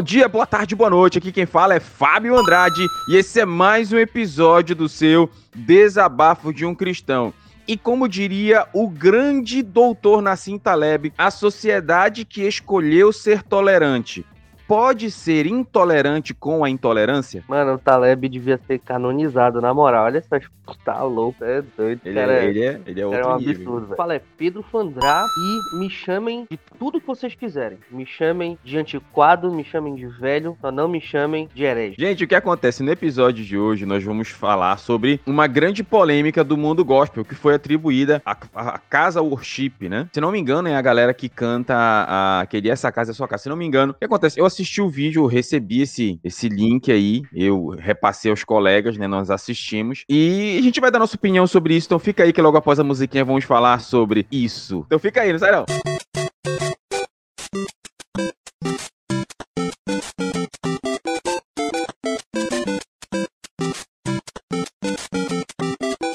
Bom dia, boa tarde, boa noite. Aqui quem fala é Fábio Andrade e esse é mais um episódio do seu Desabafo de um Cristão. E como diria o grande doutor Nassim Taleb, a sociedade que escolheu ser tolerante pode ser intolerante com a intolerância? Mano, o Taleb devia ser canonizado, na moral. Olha só, tá louco, é doido. Ele, cara, é, ele, é, ele é outro é um nível. absurdo, Fala, é Pedro Fandrá e me chamem de tudo que vocês quiserem. Me chamem de antiquado, me chamem de velho, só não me chamem de herege. Gente, o que acontece? No episódio de hoje, nós vamos falar sobre uma grande polêmica do mundo gospel, que foi atribuída à, à Casa Worship, né? Se não me engano, é a galera que canta a, aquele Essa Casa é Sua Casa. Se não me engano, o que acontece? Eu assisti assisti o vídeo, eu recebi esse, esse link aí, eu repassei aos colegas, né? Nós assistimos. E a gente vai dar nossa opinião sobre isso. Então fica aí que logo após a musiquinha vamos falar sobre isso. Então fica aí, não sai não.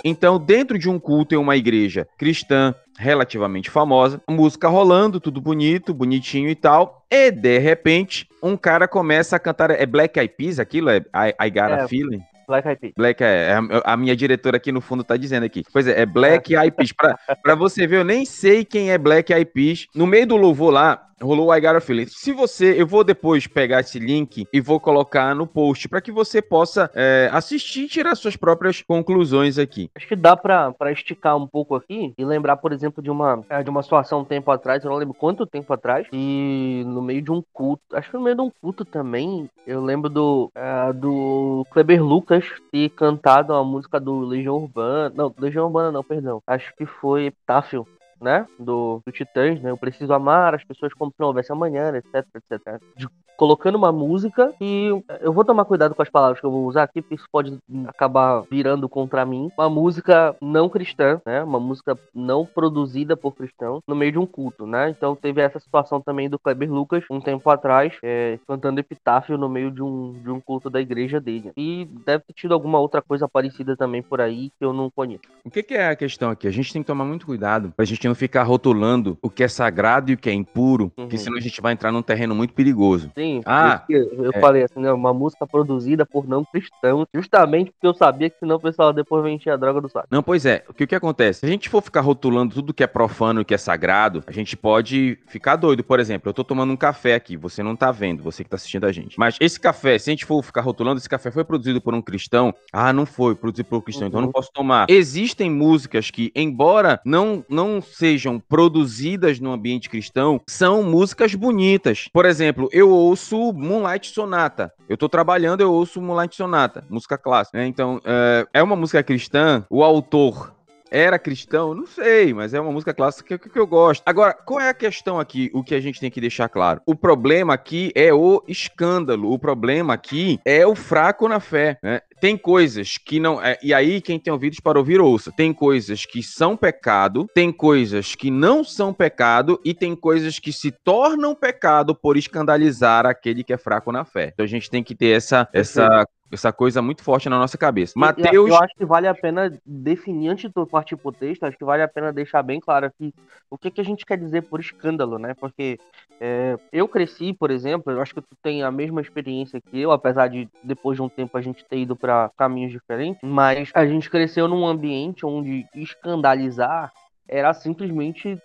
Então, dentro de um culto em uma igreja cristã relativamente famosa, música rolando, tudo bonito, bonitinho e tal, e de repente, um cara começa a cantar, é Black Eyed Peas aquilo? É I, I Got a é, Feeling? Black Eyed Peas. Black é, é a minha diretora aqui no fundo tá dizendo aqui. Pois é, é Black Eyed Peas. Pra, pra você ver, eu nem sei quem é Black Eyed Peas. No meio do louvor lá, rolou I Got a Feeling. Se você, eu vou depois pegar esse link e vou colocar no post para que você possa é, assistir e tirar suas próprias conclusões aqui. Acho que dá para esticar um pouco aqui e lembrar, por exemplo, de uma, é, de uma situação um tempo atrás, eu não lembro quanto tempo atrás, e no meio de um culto, acho que no meio de um culto também, eu lembro do, é, do Kleber Lucas ter cantado a música do Legião Urbana, não, Legião Urbana não, perdão, acho que foi Epitáfio, né, do, do Titãs, né, eu preciso amar as pessoas como se não houvesse amanhã, etc, etc. De, colocando uma música e eu vou tomar cuidado com as palavras que eu vou usar aqui, porque isso pode acabar virando contra mim. Uma música não cristã, né, uma música não produzida por cristãos no meio de um culto, né, então teve essa situação também do Kleber Lucas, um tempo atrás, é, cantando epitáfio no meio de um, de um culto da igreja dele. E deve ter tido alguma outra coisa parecida também por aí que eu não conheço. O que, que é a questão aqui? A gente tem que tomar muito cuidado pra gente não ficar rotulando o que é sagrado e o que é impuro, uhum. porque senão a gente vai entrar num terreno muito perigoso. Sim, ah, eu é. falei assim, né, uma música produzida por não cristãos, justamente porque eu sabia que senão o pessoal depois encher a droga do saco. Não, pois é, o que, o que acontece? Se a gente for ficar rotulando tudo que é profano e que é sagrado, a gente pode ficar doido. Por exemplo, eu tô tomando um café aqui, você não tá vendo, você que tá assistindo a gente. Mas esse café, se a gente for ficar rotulando, esse café foi produzido por um cristão, ah, não foi produzido por um cristão, uhum. então eu não uhum. posso tomar. Existem músicas que, embora não, não sejam produzidas no ambiente cristão, são músicas bonitas. Por exemplo, eu ouço Moonlight Sonata. Eu tô trabalhando, eu ouço Moonlight Sonata, música clássica. Né? Então, é, é uma música cristã. O autor era cristão? Não sei, mas é uma música clássica que, que, eu gosto. Agora, qual é a questão aqui? O que a gente tem que deixar claro? O problema aqui é o escândalo. O problema aqui é o fraco na fé. Né? Tem coisas que não. É, e aí, quem tem ouvidos para ouvir, ouça. Tem coisas que são pecado, tem coisas que não são pecado, e tem coisas que se tornam pecado por escandalizar aquele que é fraco na fé. Então a gente tem que ter essa, essa essa coisa muito forte na nossa cabeça. Mateus. Eu acho que vale a pena definir, antes de partir pro texto, acho que vale a pena deixar bem claro aqui o que, que a gente quer dizer por escândalo, né? Porque é, eu cresci, por exemplo, eu acho que tu tem a mesma experiência que eu, apesar de depois de um tempo a gente ter ido para caminhos diferentes, mas a gente cresceu num ambiente onde escandalizar era simplesmente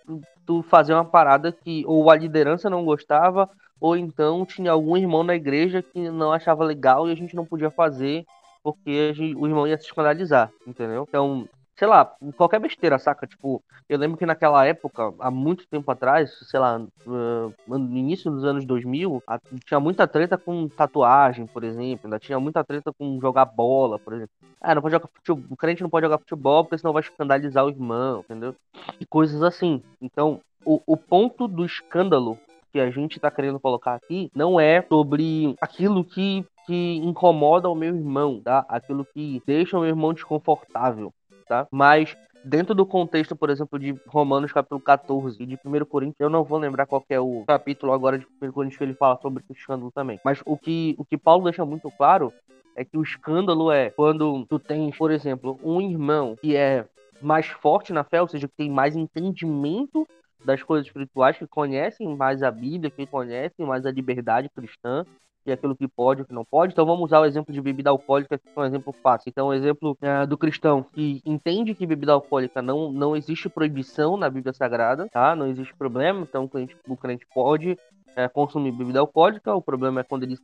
tu fazer uma parada que ou a liderança não gostava ou então tinha algum irmão na igreja que não achava legal e a gente não podia fazer porque gente, o irmão ia se escandalizar, entendeu? Então, sei lá, qualquer besteira, saca? Tipo, eu lembro que naquela época, há muito tempo atrás, sei lá, no início dos anos 2000, tinha muita treta com tatuagem, por exemplo, ainda tinha muita treta com jogar bola, por exemplo. Ah, não pode jogar futebol, o crente não pode jogar futebol porque senão vai escandalizar o irmão, entendeu? E coisas assim. Então, o, o ponto do escândalo que a gente está querendo colocar aqui não é sobre aquilo que, que incomoda o meu irmão, tá? Aquilo que deixa o meu irmão desconfortável, tá? Mas dentro do contexto, por exemplo, de Romanos capítulo 14 e de 1 Coríntios, eu não vou lembrar qual é o capítulo agora de 1 Coríntios que ele fala sobre o escândalo também. Mas o que, o que Paulo deixa muito claro é que o escândalo é quando tu tens, por exemplo, um irmão que é mais forte na fé, ou seja, que tem mais entendimento das coisas espirituais, que conhecem mais a Bíblia, que conhecem mais a liberdade cristã, e aquilo que pode e que não pode. Então vamos usar o exemplo de bebida alcoólica, que é um exemplo fácil. Então, o exemplo é, do cristão que entende que bebida alcoólica não, não existe proibição na Bíblia Sagrada, tá? Não existe problema, então o crente, o crente pode é, consumir bebida alcoólica, o problema é quando ele se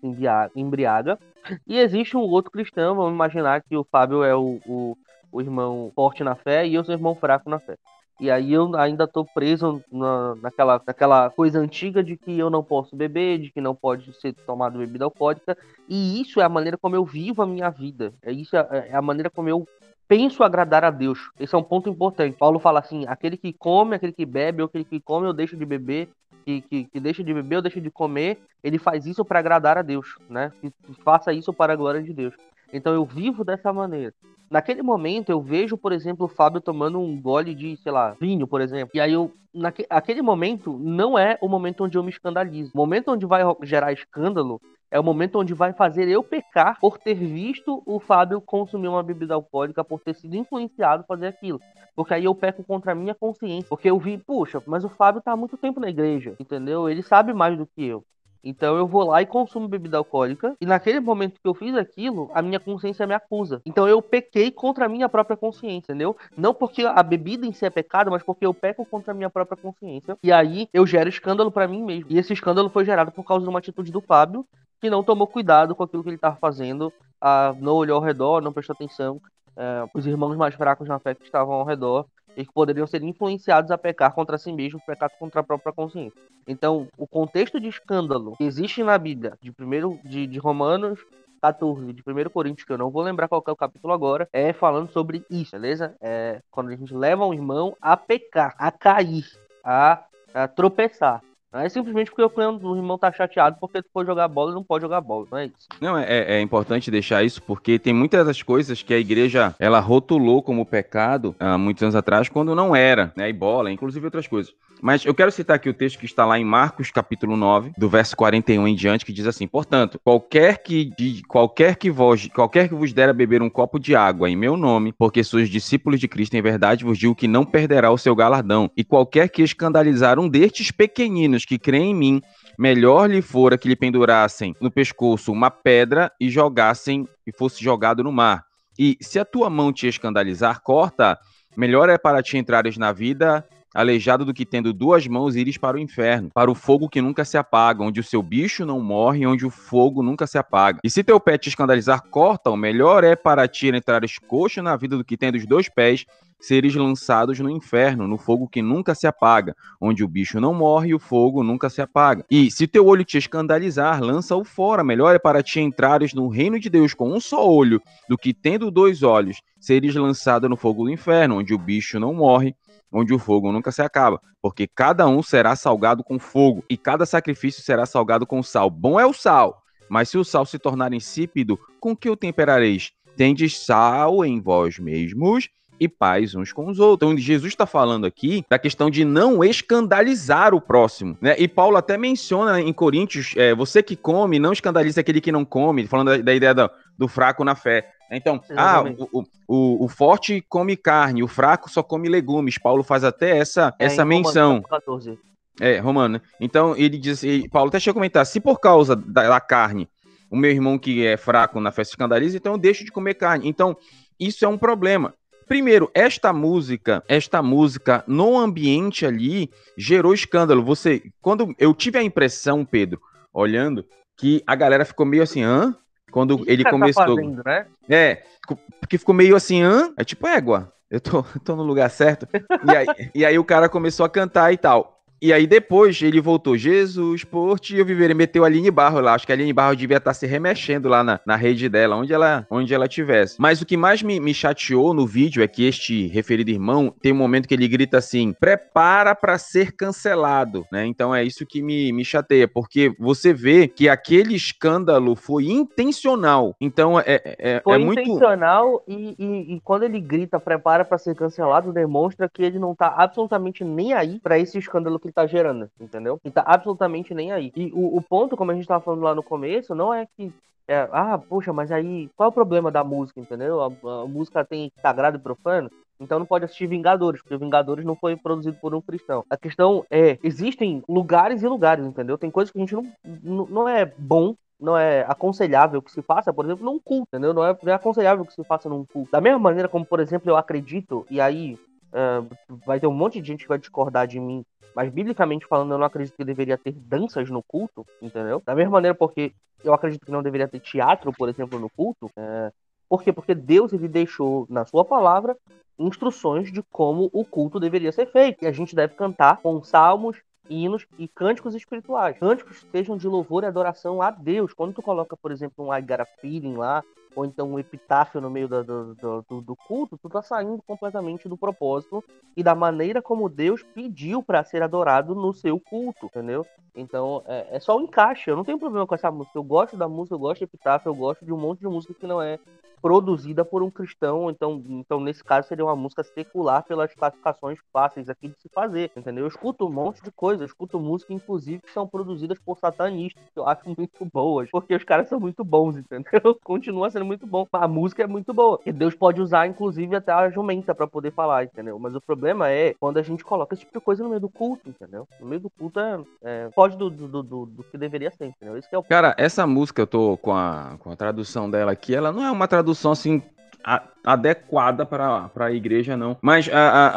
embriaga. E existe um outro cristão, vamos imaginar que o Fábio é o, o, o irmão forte na fé e eu sou o irmão fraco na fé. E aí eu ainda tô preso na, naquela, naquela coisa antiga de que eu não posso beber, de que não pode ser tomado bebida alcoólica. E isso é a maneira como eu vivo a minha vida. É isso é, é a maneira como eu penso agradar a Deus. Esse é um ponto importante. Paulo fala assim: aquele que come, aquele que bebe, ou aquele que come ou deixa de beber, que, que, que deixa de beber ou deixa de comer, ele faz isso para agradar a Deus, né? Que faça isso para a glória de Deus. Então eu vivo dessa maneira. Naquele momento eu vejo, por exemplo, o Fábio tomando um gole de, sei lá, vinho, por exemplo. E aí eu, naquele momento, não é o momento onde eu me escandalizo. O momento onde vai gerar escândalo é o momento onde vai fazer eu pecar por ter visto o Fábio consumir uma bebida alcoólica, por ter sido influenciado a fazer aquilo. Porque aí eu peco contra a minha consciência. Porque eu vi, puxa, mas o Fábio tá há muito tempo na igreja, entendeu? Ele sabe mais do que eu. Então eu vou lá e consumo bebida alcoólica. E naquele momento que eu fiz aquilo, a minha consciência me acusa. Então eu pequei contra a minha própria consciência, entendeu? Não porque a bebida em si é pecado, mas porque eu peco contra a minha própria consciência. E aí eu gero escândalo para mim mesmo. E esse escândalo foi gerado por causa de uma atitude do Fábio, que não tomou cuidado com aquilo que ele estava fazendo, ah, não olhou ao redor, não prestou atenção. Eh, os irmãos mais fracos na fé que estavam ao redor e que poderiam ser influenciados a pecar contra si mesmos, pecar contra a própria consciência. Então, o contexto de escândalo que existe na Bíblia, de primeiro de, de Romanos 14, de 1 Coríntios, que eu não vou lembrar qual é o capítulo agora, é falando sobre isso, beleza? É quando a gente leva um irmão a pecar, a cair, a, a tropeçar. É simplesmente porque o irmão tá chateado porque tu for jogar bola e não pode jogar bola, não é isso. Não, é, é importante deixar isso porque tem muitas das coisas que a igreja ela rotulou como pecado há muitos anos atrás quando não era, né? E bola, inclusive outras coisas. Mas eu quero citar aqui o texto que está lá em Marcos, capítulo 9, do verso 41 em diante, que diz assim: Portanto, qualquer que, de, qualquer que vos, qualquer que vos der a beber um copo de água em meu nome, porque sois discípulos de Cristo em verdade, vos digo que não perderá o seu galardão. E qualquer que escandalizar um destes pequeninos que creem em mim, melhor lhe fora que lhe pendurassem no pescoço uma pedra e jogassem e fosse jogado no mar. E se a tua mão te escandalizar, corta. Melhor é para ti entrares na vida aleijado do que tendo duas mãos ires para o inferno, para o fogo que nunca se apaga, onde o seu bicho não morre, onde o fogo nunca se apaga. E se teu pé te escandalizar, corta-o, melhor é para ti entrares coxo na vida do que tendo os dois pés, seres lançados no inferno, no fogo que nunca se apaga, onde o bicho não morre e o fogo nunca se apaga. E se teu olho te escandalizar, lança-o fora. Melhor é para ti entrares no reino de Deus com um só olho, do que tendo dois olhos, seres lançado no fogo do inferno, onde o bicho não morre onde o fogo nunca se acaba, porque cada um será salgado com fogo e cada sacrifício será salgado com sal. Bom é o sal, mas se o sal se tornar insípido, com que o temperareis? Tendes sal em vós mesmos e paz uns com os outros. Então, Jesus está falando aqui da questão de não escandalizar o próximo, né? E Paulo até menciona em Coríntios, é, você que come, não escandalize aquele que não come, falando da, da ideia do, do fraco na fé. Então, ah, o, o, o, forte come carne, o fraco só come legumes. Paulo faz até essa, é, essa menção. 14. É, Romano. Então, ele diz, Paulo até chega a comentar, se por causa da, da, carne, o meu irmão que é fraco na festa escandaliza, então eu deixo de comer carne. Então, isso é um problema. Primeiro, esta música, esta música no ambiente ali gerou escândalo. Você, quando eu tive a impressão, Pedro, olhando, que a galera ficou meio assim, hã? Quando ele tá começou. Tá fazendo, né? É, porque ficou meio assim, hã? É tipo égua. Eu tô, tô no lugar certo. E aí, e aí o cara começou a cantar e tal. E aí depois ele voltou, Jesus, por ti eu viverei, meteu a Aline Barro lá. Acho que a Aline Barro devia estar tá se remexendo lá na, na rede dela, onde ela onde ela tivesse. Mas o que mais me, me chateou no vídeo é que este referido irmão tem um momento que ele grita assim: prepara para ser cancelado, né? Então é isso que me, me chateia, porque você vê que aquele escândalo foi intencional. Então é, é, é foi é muito. intencional e, e, e quando ele grita prepara para ser cancelado, demonstra que ele não tá absolutamente nem aí para esse escândalo que ele tá gerando, entendeu? Ele tá absolutamente nem aí. E o, o ponto, como a gente tava falando lá no começo, não é que é, ah, poxa, mas aí qual é o problema da música, entendeu? A, a, música tem sagrado e profano, então não pode assistir Vingadores, porque Vingadores não foi produzido por um cristão. A questão é, existem lugares e lugares, entendeu? Tem coisas que a gente não, não, não é bom não é aconselhável que se faça, por exemplo, num culto, entendeu? Não é, não é aconselhável que se faça num culto. Da mesma maneira como, por exemplo, eu acredito, e aí uh, vai ter um monte de gente que vai discordar de mim, mas biblicamente falando, eu não acredito que deveria ter danças no culto, entendeu? Da mesma maneira, porque eu acredito que não deveria ter teatro, por exemplo, no culto. Uh, por quê? Porque Deus ele deixou na sua palavra instruções de como o culto deveria ser feito. E a gente deve cantar com salmos, hinos e cânticos espirituais. Cânticos sejam de louvor e adoração a Deus. Quando tu coloca, por exemplo, um I Got lá, ou então um epitáfio no meio do, do, do, do, culto, tu tá saindo completamente do propósito e da maneira como Deus pediu para ser adorado no seu culto, entendeu? Então é, é só o um encaixe. Eu não tenho problema com essa música. Eu gosto da música, eu gosto de epitáfio, eu gosto de um monte de música que não é produzida por um cristão, então, então nesse caso seria uma música secular pelas classificações fáceis aqui de se fazer, entendeu? Eu escuto um monte de coisa, eu escuto música, inclusive, que são produzidas por satanistas, que eu acho muito boas, porque os caras são muito bons, entendeu? Continua sendo muito bom, a música é muito boa, e Deus pode usar, inclusive, até a jumenta para poder falar, entendeu? Mas o problema é quando a gente coloca esse tipo de coisa no meio do culto, entendeu? No meio do culto é, é pode do, do, do, do, que deveria ser, entendeu? Esse é o... Cara, essa música, eu tô com a, com a tradução dela aqui, ela não é uma tradução tradução assim adequada para a igreja, não. Mas a, a,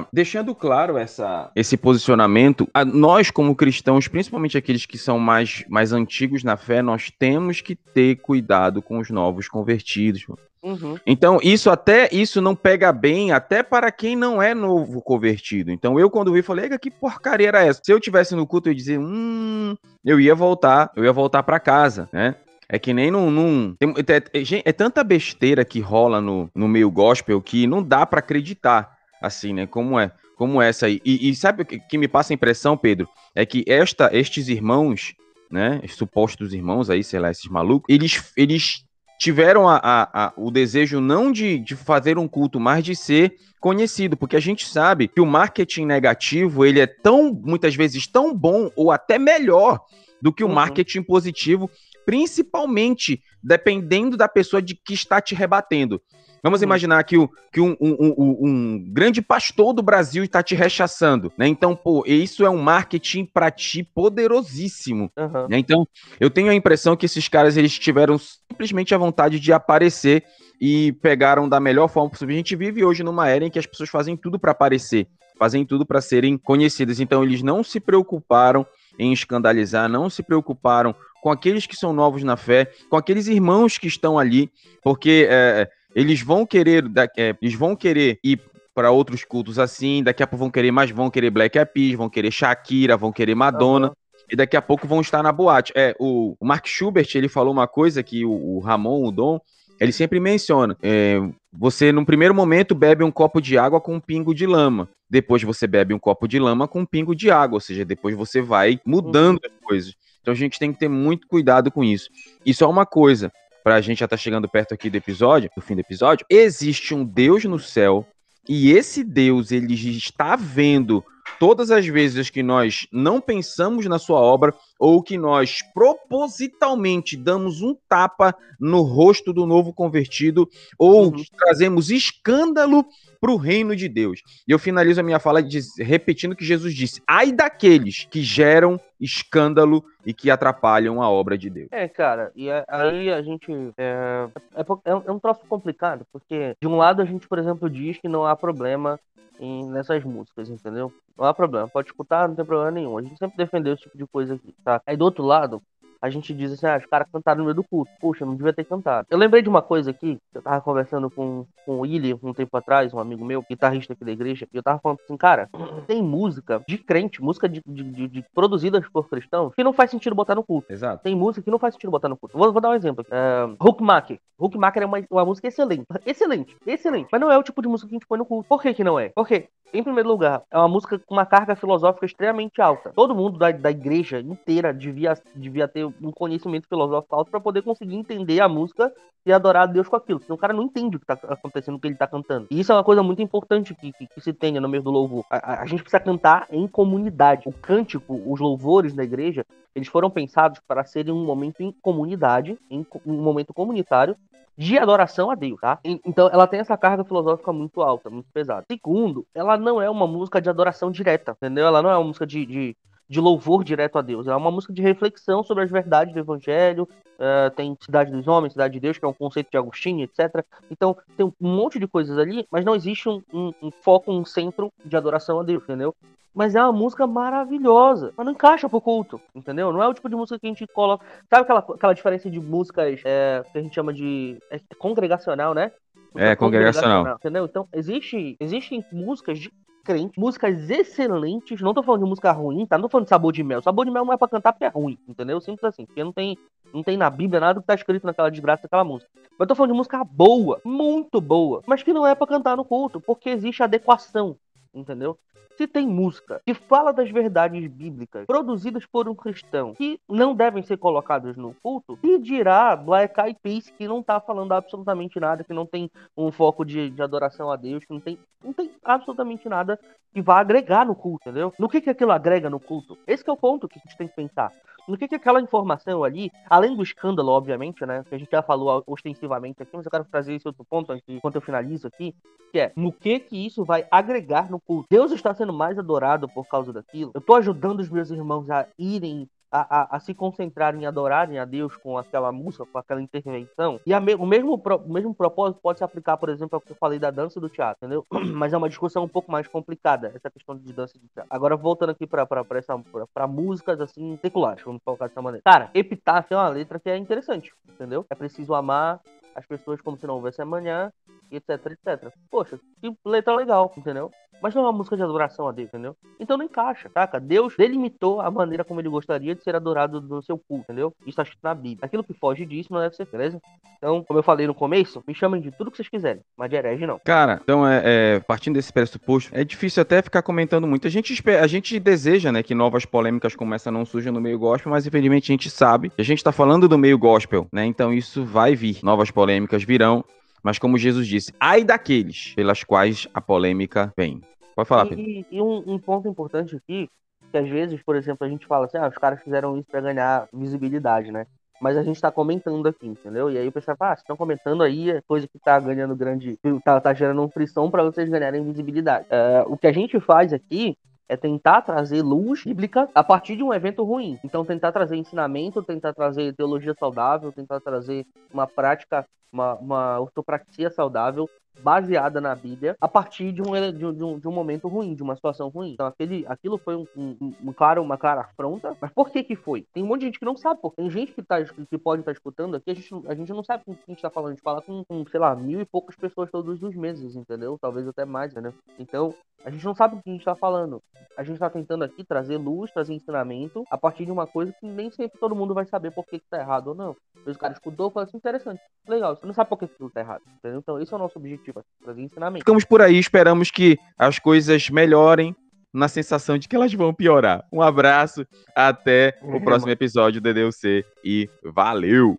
a, deixando claro essa, esse posicionamento, nós, como cristãos, principalmente aqueles que são mais, mais antigos na fé, nós temos que ter cuidado com os novos convertidos. Uhum. Então, isso até isso não pega bem até para quem não é novo convertido. Então, eu quando vi, falei, que porcaria era essa? Se eu tivesse no culto, eu ia dizer, hum, eu ia voltar, eu ia voltar para casa, né? É que nem num. num tem, é, é, é, tanta besteira que rola no, no meio gospel que não dá para acreditar, assim, né? Como é. Como essa aí. E, e sabe o que, que, me passa a impressão, Pedro? É que esta, estes irmãos, né? Supostos irmãos aí, sei lá, esses malucos, eles, eles tiveram a, a, a, o desejo não de, de fazer um culto, mas de ser conhecido, porque a gente sabe que o marketing negativo, ele é tão, muitas vezes, tão bom ou até melhor do que o uhum. marketing positivo principalmente dependendo da pessoa de que está te rebatendo. Vamos imaginar que, o, que um, um, um, um, grande pastor do Brasil está te rechaçando, né? Então, pô, isso é um marketing para ti poderosíssimo. Uhum. Né? Então, eu tenho a impressão que esses caras eles tiveram simplesmente a vontade de aparecer e pegaram da melhor forma possível. A gente vive hoje numa era em que as pessoas fazem tudo para aparecer, fazem tudo para serem conhecidas. Então, eles não se preocuparam em escandalizar, não se preocuparam com aqueles que são novos na fé, com aqueles irmãos que estão ali, porque é, eles vão querer, é, eles vão querer ir para outros cultos assim, daqui a pouco vão querer mais, vão querer Black Eyed Peas, vão querer Shakira, vão querer Madonna. Uhum. E daqui a pouco vão estar na boate. É, o, o Mark Schubert, ele falou uma coisa que o, o Ramon, o Dom, ele sempre menciona. É, você, num primeiro momento, bebe um copo de água com um pingo de lama. Depois você bebe um copo de lama com um pingo de água. Ou seja, depois você vai mudando uhum. as coisas. Então a gente tem que ter muito cuidado com isso. E só uma coisa, para a gente já estar tá chegando perto aqui do episódio, do fim do episódio, existe um Deus no céu e esse Deus ele está vendo todas as vezes que nós não pensamos na sua obra ou que nós propositalmente damos um tapa no rosto do novo convertido ou uhum. trazemos escândalo para o reino de Deus. E eu finalizo a minha fala repetindo que Jesus disse: ai daqueles que geram escândalo e que atrapalham a obra de Deus. É, cara, e aí a gente. É, é, é, é um troço complicado, porque de um lado a gente, por exemplo, diz que não há problema em, nessas músicas, entendeu? Não há problema, pode escutar, não tem problema nenhum. A gente sempre defendeu esse tipo de coisa aqui, tá? Aí do outro lado, a gente diz assim, ah, os caras cantaram no meio do culto. Puxa, não devia ter cantado. Eu lembrei de uma coisa aqui, eu tava conversando com, com o William um tempo atrás, um amigo meu, guitarrista aqui da igreja, e eu tava falando assim, cara, tem música de crente, música de, de, de, de produzidas por cristãos, que não faz sentido botar no culto. Exato. Tem música que não faz sentido botar no culto. Vou, vou dar um exemplo aqui. Uh, Hookmaker. Hookmaker é uma, uma música excelente. Excelente, excelente. Mas não é o tipo de música que a gente põe no culto. Por que que não é? Porque em primeiro lugar, é uma música com uma carga filosófica extremamente alta. Todo mundo da, da igreja inteira devia, devia ter um conhecimento filosófico alto para poder conseguir entender a música e adorar a Deus com aquilo. Senão o cara não entende o que tá acontecendo, o que ele tá cantando. E isso é uma coisa muito importante que, que, que se tenha no meio do louvor. A, a, a, gente precisa cantar em comunidade. O cântico, os louvores da igreja, eles foram pensados para serem um momento em comunidade, em um momento comunitário, de adoração a Deus, tá? Então ela tem essa carga filosófica muito alta, muito pesada. Segundo, ela não é uma música de adoração direta, entendeu? Ela não é uma música de, de de louvor direto a Deus. É uma música de reflexão sobre as verdades do Evangelho. Uh, tem Cidade dos Homens, Cidade de Deus, que é um conceito de Agostinho, etc. Então, tem um monte de coisas ali, mas não existe um, um, um foco, um centro de adoração a Deus, entendeu? Mas é uma música maravilhosa. Mas não encaixa pro culto, entendeu? Não é o tipo de música que a gente coloca. Sabe aquela, aquela diferença de músicas é, que a gente chama de. É, congregacional, né? É, congregacional. congregacional. Entendeu? Então, existe, existem músicas de crente, músicas excelentes. Não tô falando de música ruim, tá? Não tô falando de sabor de mel. Sabor de mel não é pra cantar porque é ruim, entendeu? Simples assim. Porque não tem, não tem na Bíblia nada que tá escrito naquela desgraça daquela música. Mas tô falando de música boa, muito boa, mas que não é para cantar no culto, porque existe adequação, entendeu? Se tem música que fala das verdades bíblicas produzidas por um cristão que não devem ser colocadas no culto, e dirá Black Eyed Peas que não tá falando absolutamente nada, que não tem um foco de, de adoração a Deus, que não tem, não tem absolutamente nada que vá agregar no culto, entendeu? No que, que aquilo agrega no culto? Esse é o ponto que a gente tem que pensar no que, que aquela informação ali, além do escândalo, obviamente, né? Que a gente já falou ostensivamente aqui, mas eu quero trazer esse outro ponto antes, enquanto eu finalizo aqui, que é no que que isso vai agregar no culto. Deus está sendo mais adorado por causa daquilo. Eu estou ajudando os meus irmãos a irem a, a, a, se concentrarem em adorarem a Deus com aquela música, com aquela intervenção. E me, o, mesmo, o mesmo propósito pode se aplicar, por exemplo, ao que eu falei da dança do teatro, entendeu? Mas é uma discussão um pouco mais complicada, essa questão de dança de teatro. Agora, voltando aqui pra, pra, pra, essa, pra, pra músicas, assim, seculares, vamos colocar dessa maneira. Cara, Epitáfio é uma letra que é interessante, entendeu? É preciso amar as pessoas como se não houvesse amanhã, etc, etc. Poxa, que letra legal, entendeu? Mas não é uma música de adoração a Deus, entendeu? Então não encaixa, saca? Deus delimitou a maneira como ele gostaria de ser adorado no seu culto, entendeu? Isso está escrito na Bíblia. Aquilo que foge disso não deve ser, beleza? Então, como eu falei no começo, me chamem de tudo que vocês quiserem, mas de herege não. Cara, então, é, é, partindo desse pressuposto, é difícil até ficar comentando muito. A gente, espera, a gente deseja, né, que novas polêmicas como essa não surjam no meio gospel, mas infelizmente a gente sabe que a gente tá falando do meio gospel, né? Então isso vai vir. Novas polêmicas virão. Mas como Jesus disse, ai daqueles pelas quais a polêmica vem. Pode falar. E, e um, um, ponto importante aqui, que às vezes, por exemplo, a gente fala assim, ah, os caras fizeram isso para ganhar visibilidade, né? Mas a gente tá comentando aqui, entendeu? E aí o pessoal fala, ah, vocês estão comentando aí, é coisa que tá ganhando grande. tá, tá gerando frição para vocês ganharem visibilidade. É, o que a gente faz aqui é tentar trazer luz bíblica a partir de um evento ruim. Então, tentar trazer ensinamento, tentar trazer teologia saudável, tentar trazer uma prática, uma, uma ortopraxia saudável baseada na Bíblia a partir de um, de um, de um momento ruim, de uma situação ruim. Então aquele, aquilo foi um, um, um, claro, uma clara afronta. Mas por que que foi? Tem um monte de gente que não sabe, porque tem gente que, tá, que pode estar tá escutando aqui, a gente, a gente não sabe com quem a gente tá falando. A gente fala com, com, sei lá, mil e poucas pessoas todos os meses, entendeu? Talvez até mais, né? Então, a gente não sabe o que a gente tá falando. A gente tá tentando aqui trazer luz, trazer ensinamento a partir de uma coisa que nem sempre todo mundo vai saber por que, que tá errado ou não. Os caras escutou e falou assim, interessante, legal, você não sabe por que aquilo tá errado. Entendeu? Então, esse é o nosso objetivo, trazer ensinamento. Ficamos por aí, esperamos que as coisas melhorem na sensação de que elas vão piorar. Um abraço, até o próximo episódio do DDUC e valeu!